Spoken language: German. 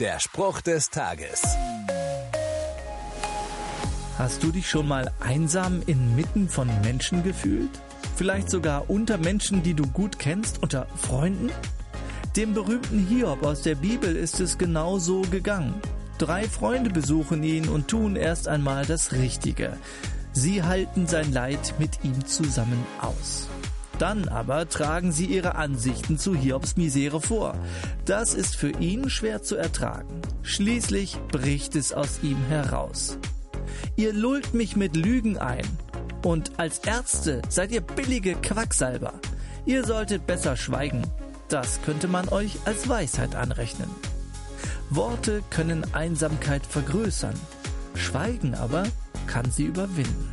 Der Spruch des Tages. Hast du dich schon mal einsam inmitten von Menschen gefühlt? Vielleicht sogar unter Menschen, die du gut kennst, unter Freunden? Dem berühmten Hiob aus der Bibel ist es genau so gegangen. Drei Freunde besuchen ihn und tun erst einmal das Richtige. Sie halten sein Leid mit ihm zusammen aus. Dann aber tragen sie ihre Ansichten zu Hiobs Misere vor. Das ist für ihn schwer zu ertragen. Schließlich bricht es aus ihm heraus. Ihr lullt mich mit Lügen ein. Und als Ärzte seid ihr billige Quacksalber. Ihr solltet besser schweigen. Das könnte man euch als Weisheit anrechnen. Worte können Einsamkeit vergrößern. Schweigen aber kann sie überwinden.